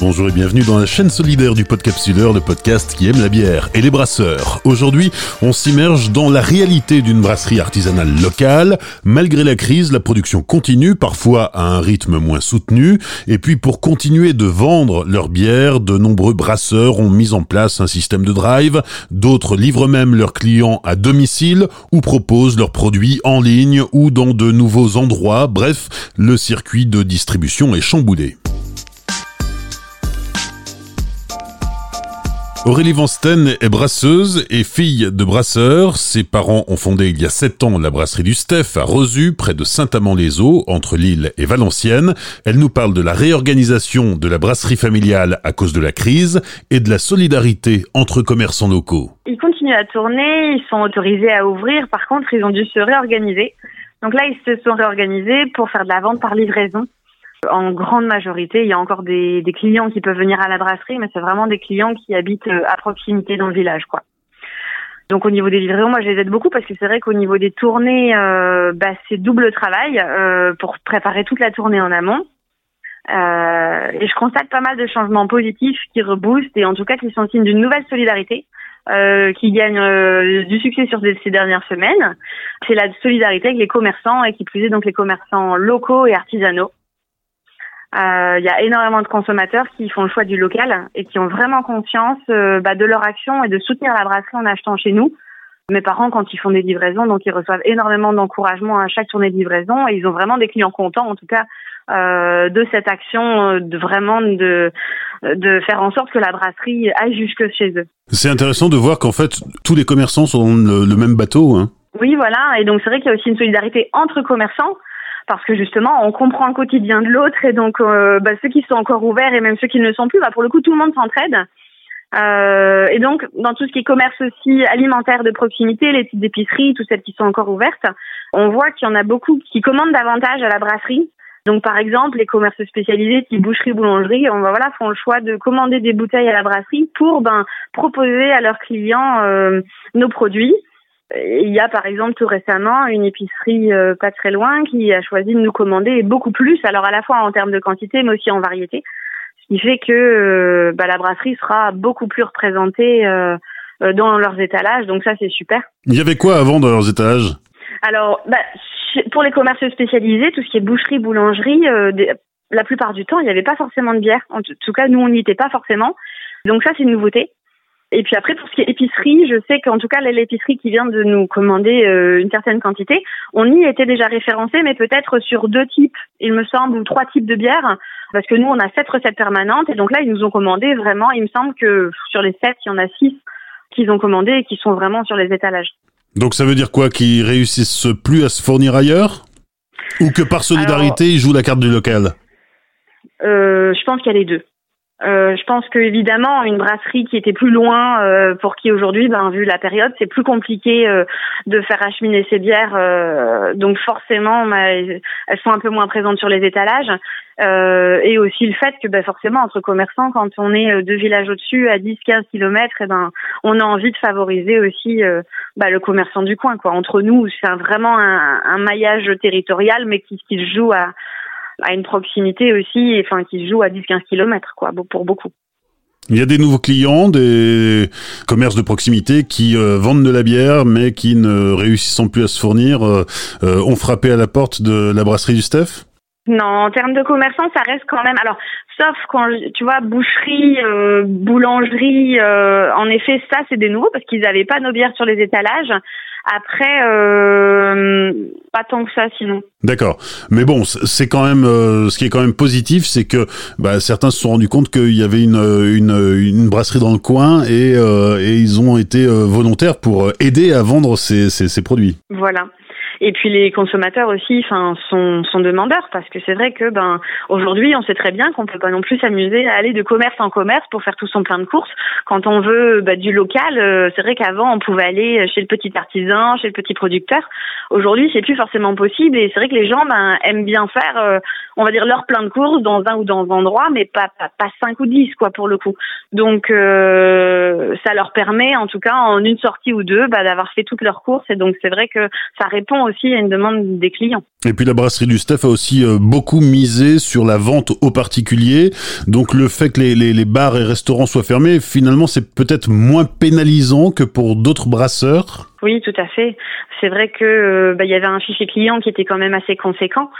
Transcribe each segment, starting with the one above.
Bonjour et bienvenue dans la chaîne solidaire du Podcapsuleur, le podcast qui aime la bière et les brasseurs. Aujourd'hui, on s'immerge dans la réalité d'une brasserie artisanale locale. Malgré la crise, la production continue, parfois à un rythme moins soutenu. Et puis pour continuer de vendre leur bière, de nombreux brasseurs ont mis en place un système de drive. D'autres livrent même leurs clients à domicile ou proposent leurs produits en ligne ou dans de nouveaux endroits. Bref, le circuit de distribution est chamboulé. Aurélie Vansten est brasseuse et fille de brasseur. Ses parents ont fondé il y a sept ans la brasserie du Steph à Rosu, près de Saint-Amand-les-Eaux, entre Lille et Valenciennes. Elle nous parle de la réorganisation de la brasserie familiale à cause de la crise et de la solidarité entre commerçants locaux. Ils continuent à tourner, ils sont autorisés à ouvrir. Par contre, ils ont dû se réorganiser. Donc là, ils se sont réorganisés pour faire de la vente par livraison. En grande majorité, il y a encore des, des, clients qui peuvent venir à la brasserie, mais c'est vraiment des clients qui habitent euh, à proximité dans le village, quoi. Donc au niveau des livraisons, moi je les aide beaucoup parce que c'est vrai qu'au niveau des tournées, euh, bah, c'est double travail euh, pour préparer toute la tournée en amont. Euh, et je constate pas mal de changements positifs qui reboostent et en tout cas qui sont signes d'une nouvelle solidarité euh, qui gagne euh, du succès sur ces dernières semaines. C'est la solidarité avec les commerçants et qui plus est donc les commerçants locaux et artisanaux. Euh, il y a énormément de consommateurs qui font le choix du local et qui ont vraiment conscience euh, bah, de leur action et de soutenir la brasserie en achetant chez nous. Mes parents, quand ils font des livraisons, donc ils reçoivent énormément d'encouragement à chaque tournée de livraison et ils ont vraiment des clients contents, en tout cas, euh, de cette action, de vraiment de de faire en sorte que la brasserie aille jusque chez eux. C'est intéressant de voir qu'en fait tous les commerçants sont dans le, le même bateau. Hein. Oui, voilà, et donc c'est vrai qu'il y a aussi une solidarité entre commerçants parce que justement on comprend le quotidien de l'autre et donc euh, bah, ceux qui sont encore ouverts et même ceux qui ne le sont plus, bah, pour le coup tout le monde s'entraide. Euh, et donc dans tout ce qui est commerce aussi alimentaire de proximité, les petites épiceries, toutes celles qui sont encore ouvertes, on voit qu'il y en a beaucoup qui commandent davantage à la brasserie. Donc par exemple les commerces spécialisés type boucherie, boulangerie, on va voilà font le choix de commander des bouteilles à la brasserie pour ben proposer à leurs clients euh, nos produits il y a par exemple tout récemment une épicerie euh, pas très loin qui a choisi de nous commander beaucoup plus, alors à la fois en termes de quantité mais aussi en variété, ce qui fait que euh, bah, la brasserie sera beaucoup plus représentée euh, dans leurs étalages, donc ça c'est super. Il y avait quoi avant dans leurs étalages? Alors, bah, pour les commerces spécialisés, tout ce qui est boucherie, boulangerie, la plupart du temps il n'y avait pas forcément de bière. En tout cas, nous on n'y était pas forcément. Donc ça c'est une nouveauté. Et puis après, pour ce qui est épicerie, je sais qu'en tout cas, l'épicerie qui vient de nous commander euh, une certaine quantité, on y était déjà référencé, mais peut-être sur deux types, il me semble, ou trois types de bières, parce que nous, on a sept recettes permanentes, et donc là, ils nous ont commandé vraiment, il me semble que sur les sept, il y en a six qu'ils ont commandé et qui sont vraiment sur les étalages. Donc ça veut dire quoi Qu'ils réussissent plus à se fournir ailleurs? Ou que par solidarité, ils jouent la carte du local? euh, Je pense qu'il y a les deux. Euh, je pense que évidemment une brasserie qui était plus loin, euh, pour qui aujourd'hui, ben vu la période, c'est plus compliqué euh, de faire acheminer ses bières. donc forcément, ben, elles sont un peu moins présentes sur les étalages. et aussi le fait que ben, forcément entre commerçants, quand on est deux villages au-dessus à 10-15 kilomètres, eh ben on a envie de favoriser aussi ben, le commerçant du coin. Quoi. Entre nous, c'est vraiment un, un, maillage territorial, mais qui, qui se joue à à une proximité aussi, enfin qui se joue à 10-15 km quoi, pour beaucoup. Il y a des nouveaux clients, des commerces de proximité qui euh, vendent de la bière, mais qui ne réussissant plus à se fournir, euh, euh, ont frappé à la porte de la brasserie du Steph? Non, en termes de commerçants, ça reste quand même. Alors, sauf quand tu vois boucherie, boulangerie, en effet, ça c'est des nouveaux parce qu'ils n'avaient pas nos bières sur les étalages. Après, euh, pas tant que ça sinon. D'accord. Mais bon, c'est quand même euh, ce qui est quand même positif, c'est que bah, certains se sont rendus compte qu'il y avait une, une, une, brasserie dans le coin et, euh, et ils ont été euh, volontaires pour aider à vendre ces, ces, ces produits. Voilà. Et puis les consommateurs aussi, enfin, sont, sont demandeurs parce que c'est vrai que ben aujourd'hui, on sait très bien qu'on peut pas non plus s'amuser à aller de commerce en commerce pour faire tout son plein de courses. Quand on veut bah, du local, euh, c'est vrai qu'avant on pouvait aller chez le petit artisan, chez le petit producteur. Aujourd'hui, c'est plus forcément possible et c'est vrai que les gens ben aiment bien faire, euh, on va dire leur plein de courses dans un ou dans un endroit, mais pas pas, pas cinq ou dix quoi pour le coup. Donc euh, ça leur permet, en tout cas en une sortie ou deux, bah, d'avoir fait toutes leurs courses et donc c'est vrai que ça répond aussi à une demande des clients. Et puis la brasserie du Steph a aussi euh, beaucoup misé sur la vente aux particuliers. Donc le fait que les, les, les bars et restaurants soient fermés, finalement, c'est peut-être moins pénalisant que pour d'autres brasseurs? Oui, tout à fait. C'est vrai que euh, bah, il y avait un fichier client qui était quand même assez conséquent.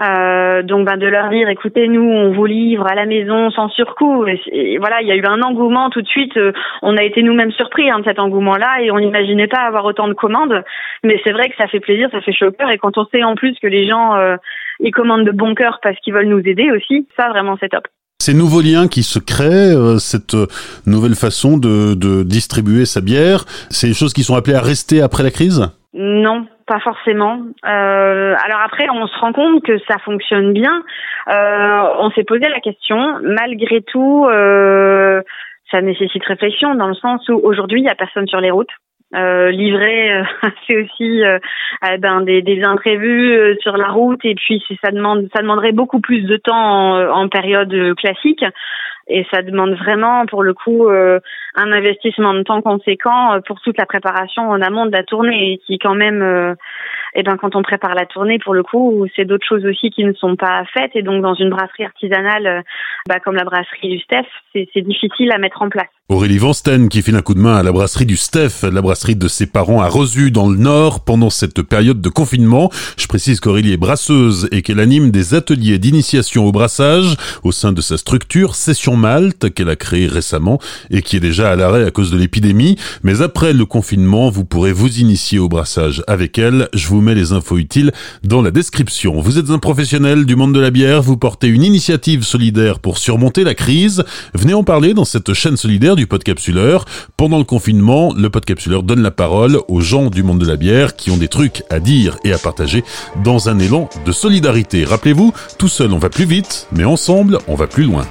Euh, donc ben, de leur dire écoutez nous on vous livre à la maison sans surcoût. Et, voilà il y a eu un engouement tout de suite. Euh, on a été nous-mêmes surpris hein, de cet engouement là et on n'imaginait pas avoir autant de commandes. Mais c'est vrai que ça fait plaisir ça fait chaud et quand on sait en plus que les gens euh, ils commandent de bon cœur parce qu'ils veulent nous aider aussi ça vraiment c'est top. Ces nouveaux liens qui se créent, euh, cette nouvelle façon de, de distribuer sa bière, c'est des choses qui sont appelées à rester après la crise? Non, pas forcément. Euh, alors après, on se rend compte que ça fonctionne bien. Euh, on s'est posé la question. Malgré tout, euh, ça nécessite réflexion dans le sens où aujourd'hui, il n'y a personne sur les routes. Euh, livrer, c'est aussi eh ben, des, des imprévus sur la route et puis ça demande, ça demanderait beaucoup plus de temps en période classique et ça demande vraiment pour le coup un investissement de temps conséquent pour toute la préparation en amont de la tournée qui quand même et eh ben quand on prépare la tournée, pour le coup, c'est d'autres choses aussi qui ne sont pas faites. Et donc dans une brasserie artisanale, euh, bah, comme la brasserie du Steph, c'est difficile à mettre en place. Aurélie Vansten qui fait un coup de main à la brasserie du Steph, la brasserie de ses parents à Resu dans le Nord pendant cette période de confinement. Je précise qu'Aurélie est brasseuse et qu'elle anime des ateliers d'initiation au brassage au sein de sa structure Session Malte qu'elle a créée récemment et qui est déjà à l'arrêt à cause de l'épidémie. Mais après le confinement, vous pourrez vous initier au brassage avec elle. Je vous mets les infos utiles dans la description. Vous êtes un professionnel du monde de la bière, vous portez une initiative solidaire pour surmonter la crise. Venez en parler dans cette chaîne solidaire du Podcapsuleur. Pendant le confinement, le Podcapsuleur donne la parole aux gens du monde de la bière qui ont des trucs à dire et à partager dans un élan de solidarité. Rappelez-vous, tout seul on va plus vite, mais ensemble on va plus loin.